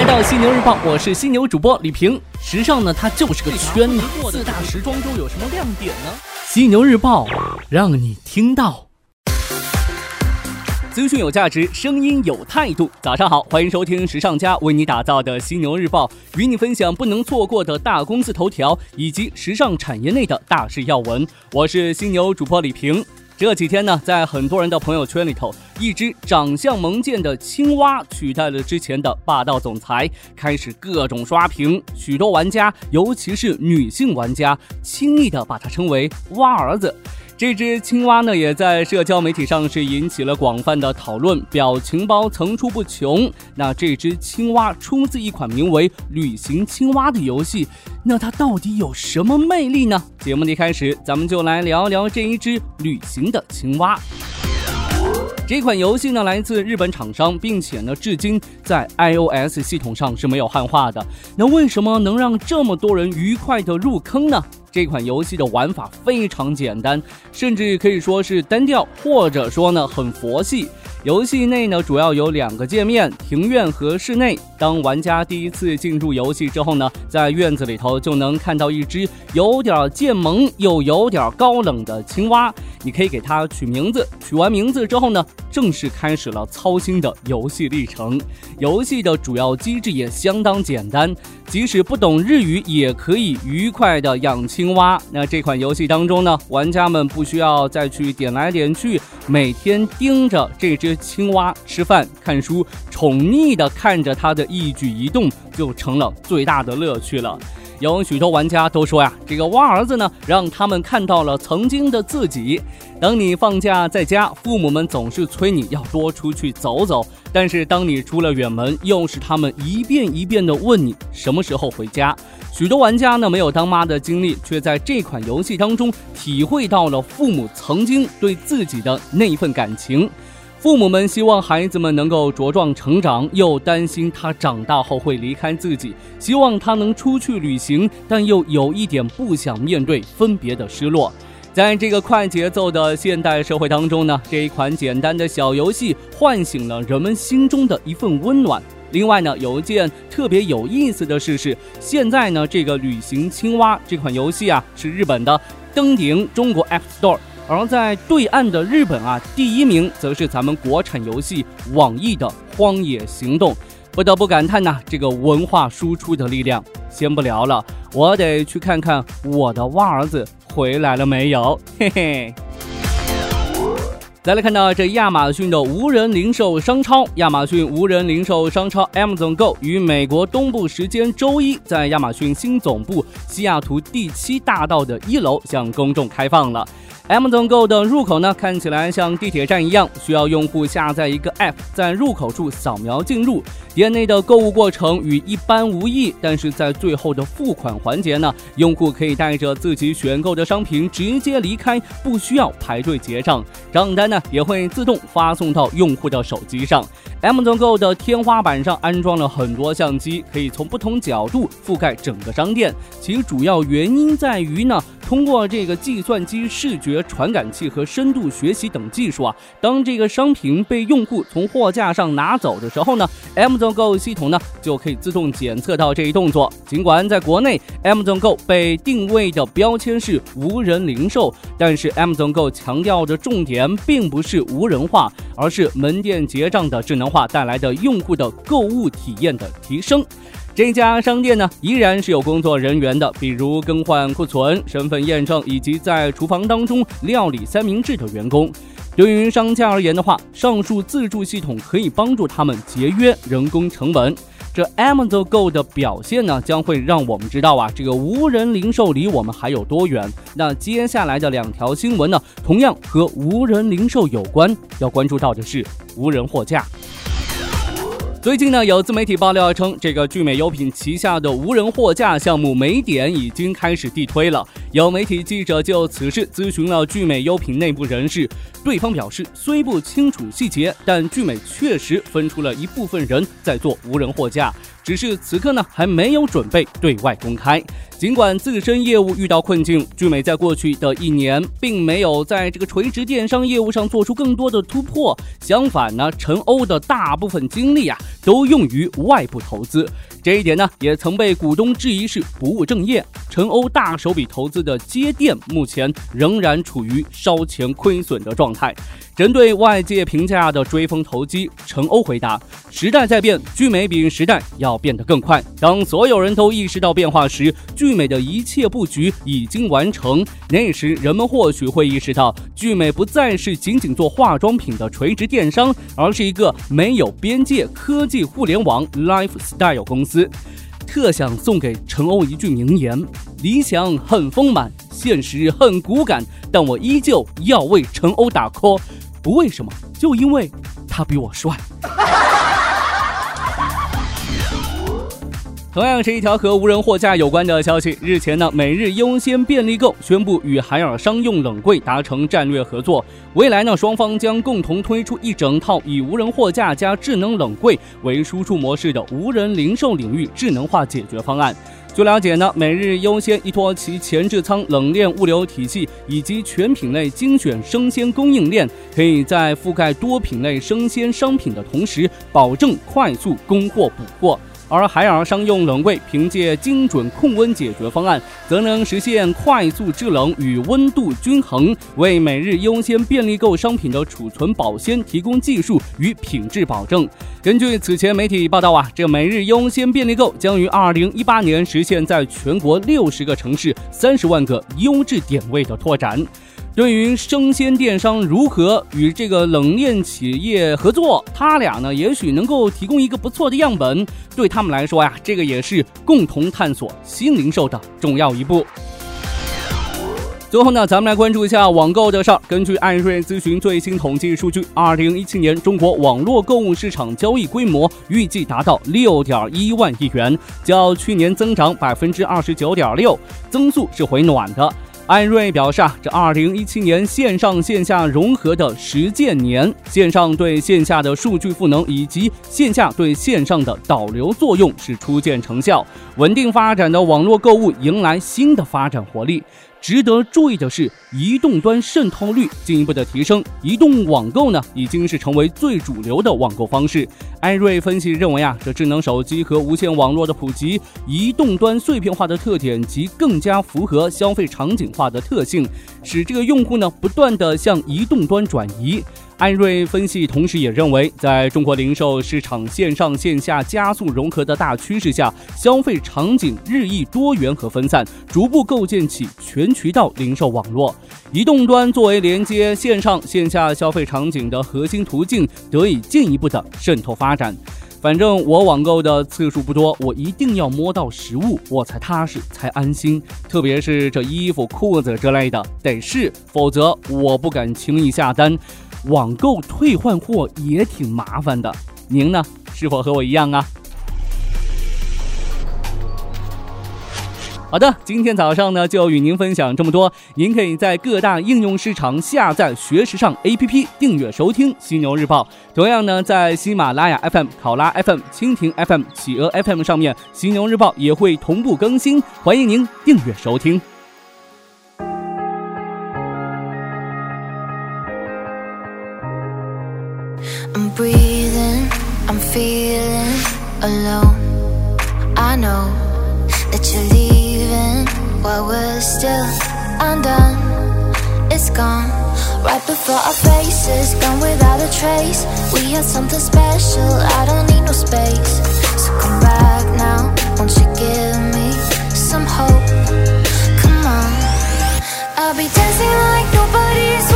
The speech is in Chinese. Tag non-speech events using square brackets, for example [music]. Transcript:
来到犀牛日报，我是犀牛主播李平。时尚呢，它就是个圈子。四大时装周有什么亮点呢？犀牛日报让你听到。资讯有价值，声音有态度。早上好，欢迎收听时尚家为你打造的犀牛日报，与你分享不能错过的大公司头条以及时尚产业内的大事要闻。我是犀牛主播李平。这几天呢，在很多人的朋友圈里头，一只长相萌贱的青蛙取代了之前的霸道总裁，开始各种刷屏。许多玩家，尤其是女性玩家，轻易的把它称为“蛙儿子”。这只青蛙呢，也在社交媒体上是引起了广泛的讨论，表情包层出不穷。那这只青蛙出自一款名为《旅行青蛙》的游戏，那它到底有什么魅力呢？节目的一开始，咱们就来聊聊这一只旅行的青蛙。这款游戏呢，来自日本厂商，并且呢，至今在 iOS 系统上是没有汉化的。那为什么能让这么多人愉快的入坑呢？这款游戏的玩法非常简单，甚至可以说是单调，或者说呢很佛系。游戏内呢主要有两个界面：庭院和室内。当玩家第一次进入游戏之后呢，在院子里头就能看到一只有点贱萌又有点高冷的青蛙。你可以给它取名字，取完名字之后呢，正式开始了操心的游戏历程。游戏的主要机制也相当简单，即使不懂日语也可以愉快的养青蛙。那这款游戏当中呢，玩家们不需要再去点来点去，每天盯着这只青蛙吃饭、看书，宠溺的看着它的一举一动，就成了最大的乐趣了。有许多玩家都说呀，这个蛙儿子呢，让他们看到了曾经的自己。当你放假在家，父母们总是催你要多出去走走，但是当你出了远门，又是他们一遍一遍的问你什么时候回家。许多玩家呢，没有当妈的经历，却在这款游戏当中体会到了父母曾经对自己的那一份感情。父母们希望孩子们能够茁壮成长，又担心他长大后会离开自己，希望他能出去旅行，但又有一点不想面对分别的失落。在这个快节奏的现代社会当中呢，这一款简单的小游戏唤醒了人们心中的一份温暖。另外呢，有一件特别有意思的事是，现在呢，这个旅行青蛙这款游戏啊，是日本的登顶中国 App Store。而在对岸的日本啊，第一名则是咱们国产游戏网易的《荒野行动》，不得不感叹呐，这个文化输出的力量。先不聊了，我得去看看我的蛙儿子回来了没有，[laughs] 嘿嘿。再来看到这亚马逊的无人零售商超，亚马逊无人零售商超 Amazon Go 于美国东部时间周一在亚马逊新总部西雅图第七大道的一楼向公众开放了。Amazon Go 的入口呢，看起来像地铁站一样，需要用户下载一个 App，在入口处扫描进入。店内的购物过程与一般无异，但是在最后的付款环节呢，用户可以带着自己选购的商品直接离开，不需要排队结账，账单呢也会自动发送到用户的手机上。Mazon Go 的天花板上安装了很多相机，可以从不同角度覆盖整个商店。其主要原因在于呢。通过这个计算机视觉传感器和深度学习等技术啊，当这个商品被用户从货架上拿走的时候呢，Mazon Go 系统呢就可以自动检测到这一动作。尽管在国内，Mazon Go 被定位的标签是无人零售，但是 Mazon Go 强调的重点并不是无人化，而是门店结账的智能化带来的用户的购物体验的提升。这家商店呢，依然是有工作人员的，比如更换库存、身份验证以及在厨房当中料理三明治的员工。对于商家而言的话，上述自助系统可以帮助他们节约人工成本。这 Amazon Go 的表现呢，将会让我们知道啊，这个无人零售离我们还有多远。那接下来的两条新闻呢，同样和无人零售有关，要关注到的是无人货架。最近呢，有自媒体爆料称，这个聚美优品旗下的无人货架项目美点已经开始地推了。有媒体记者就此事咨询了聚美优品内部人士，对方表示虽不清楚细节，但聚美确实分出了一部分人在做无人货架。只是此刻呢，还没有准备对外公开。尽管自身业务遇到困境，聚美在过去的一年并没有在这个垂直电商业务上做出更多的突破。相反呢，陈欧的大部分精力啊，都用于外部投资。这一点呢，也曾被股东质疑是不务正业。陈欧大手笔投资的街店，目前仍然处于烧钱亏损的状态。针对外界评价的追风投机，陈欧回答：“时代在变，聚美比时代要变得更快。当所有人都意识到变化时，聚美的一切布局已经完成。那时，人们或许会意识到，聚美不再是仅仅做化妆品的垂直电商，而是一个没有边界科技互联网 lifestyle 公司。”特想送给陈欧一句名言：理想很丰 [laughs] 满，现实很骨感，但我依旧要为陈欧打 call。不为什么，就因为他比我帅。[laughs] 同样是一条和无人货架有关的消息。日前呢，每日优先便利购宣布与海尔商用冷柜达成战略合作，未来呢，双方将共同推出一整套以无人货架加智能冷柜为输出模式的无人零售领域智能化解决方案。据了解呢，每日优先依托其前置仓冷链物流体系以及全品类精选生鲜供应链，可以在覆盖多品类生鲜商品的同时，保证快速供货补货。而海尔商用冷柜凭借精准控温解决方案，则能实现快速制冷与温度均衡，为每日优先便利购商品的储存保鲜提供技术与品质保证。根据此前媒体报道啊，这每日优先便利购将于二零一八年实现在全国六十个城市、三十万个优质点位的拓展。对于生鲜电商如何与这个冷链企业合作，他俩呢也许能够提供一个不错的样本。对他们来说呀，这个也是共同探索新零售的重要一步。最后呢，咱们来关注一下网购的事儿。根据艾瑞咨询最新统计数据，二零一七年中国网络购物市场交易规模预计达到六点一万亿元，较去年增长百分之二十九点六，增速是回暖的。艾瑞表示啊，这二零一七年线上线下融合的实践年，线上对线下的数据赋能以及线下对线上的导流作用是初见成效，稳定发展的网络购物迎来新的发展活力。值得注意的是，移动端渗透率进一步的提升，移动网购呢已经是成为最主流的网购方式。艾瑞分析认为啊，这智能手机和无线网络的普及，移动端碎片化的特点及更加符合消费场景化的特性，使这个用户呢不断的向移动端转移。艾瑞分析同时也认为，在中国零售市场线上线下加速融合的大趋势下，消费场景日益多元和分散，逐步构建起全渠道零售网络。移动端作为连接线上线下消费场景的核心途径，得以进一步的渗透发展。反正我网购的次数不多，我一定要摸到实物，我才踏实，才安心。特别是这衣服、裤子之类的，得试，否则我不敢轻易下单。网购退换货也挺麻烦的，您呢？是否和我一样啊？好的，今天早上呢就与您分享这么多。您可以在各大应用市场下载“学时尚 ”APP，订阅收听《犀牛日报》。同样呢，在喜马拉雅 FM、考拉 FM、蜻蜓 FM、企鹅 FM 上面，《犀牛日报》也会同步更新，欢迎您订阅收听。I'm breathing, I'm feeling alone. I know that you're leaving while we're still undone. It's gone right before our faces, gone without a trace. We had something special, I don't need no space. So come back now, won't you give me some hope? Come on, I'll be dancing like nobody's